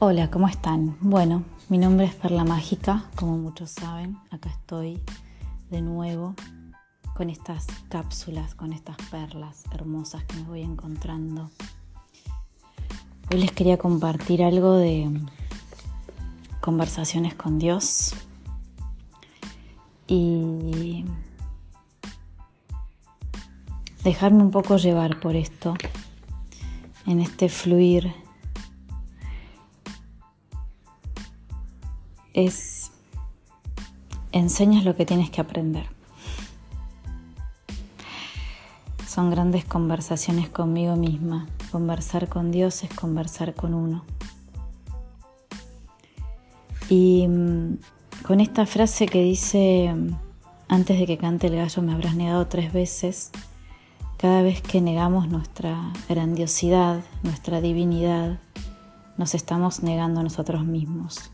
Hola, ¿cómo están? Bueno, mi nombre es Perla Mágica, como muchos saben. Acá estoy de nuevo con estas cápsulas, con estas perlas hermosas que me voy encontrando. Hoy les quería compartir algo de conversaciones con Dios y dejarme un poco llevar por esto, en este fluir es enseñas lo que tienes que aprender. Son grandes conversaciones conmigo misma. Conversar con Dios es conversar con uno. Y mm, con esta frase que dice, antes de que cante el gallo me habrás negado tres veces, cada vez que negamos nuestra grandiosidad, nuestra divinidad, nos estamos negando a nosotros mismos.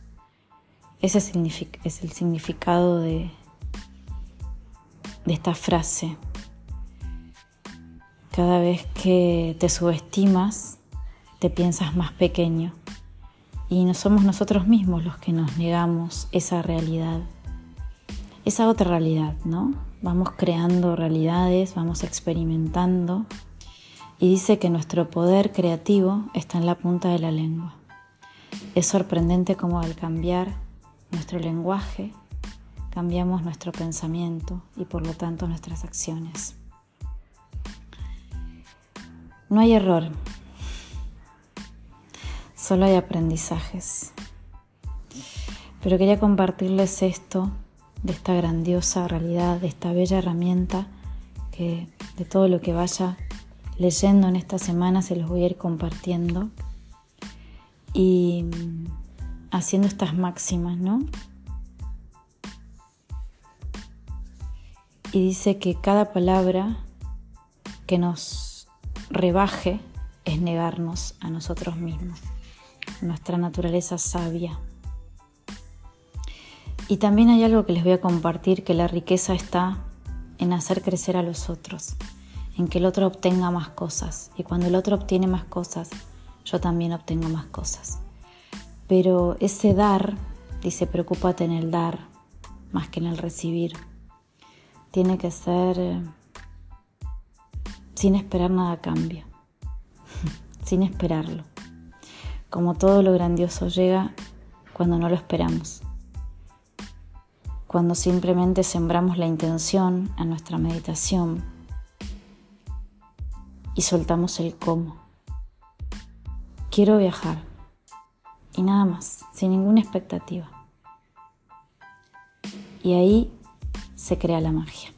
Ese es el significado de, esta frase. Cada vez que te subestimas, te piensas más pequeño. Y no somos nosotros mismos los que nos negamos esa realidad, esa otra realidad, ¿no? Vamos creando realidades, vamos experimentando. Y dice que nuestro poder creativo está en la punta de la lengua. Es sorprendente cómo al cambiar nuestro lenguaje, cambiamos nuestro pensamiento y por lo tanto nuestras acciones. No hay error, solo hay aprendizajes. Pero quería compartirles esto, de esta grandiosa realidad, de esta bella herramienta que de todo lo que vaya leyendo en esta semana se los voy a ir compartiendo. Y haciendo estas máximas, ¿no? Y dice que cada palabra que nos rebaje es negarnos a nosotros mismos, nuestra naturaleza sabia. Y también hay algo que les voy a compartir, que la riqueza está en hacer crecer a los otros, en que el otro obtenga más cosas. Y cuando el otro obtiene más cosas, yo también obtengo más cosas. Pero ese dar, dice, preocúpate en el dar más que en el recibir. Tiene que ser eh, sin esperar nada a cambio, sin esperarlo. Como todo lo grandioso llega cuando no lo esperamos, cuando simplemente sembramos la intención a nuestra meditación y soltamos el cómo. Quiero viajar y nada más, sin ninguna expectativa. Y ahí se crea la magia.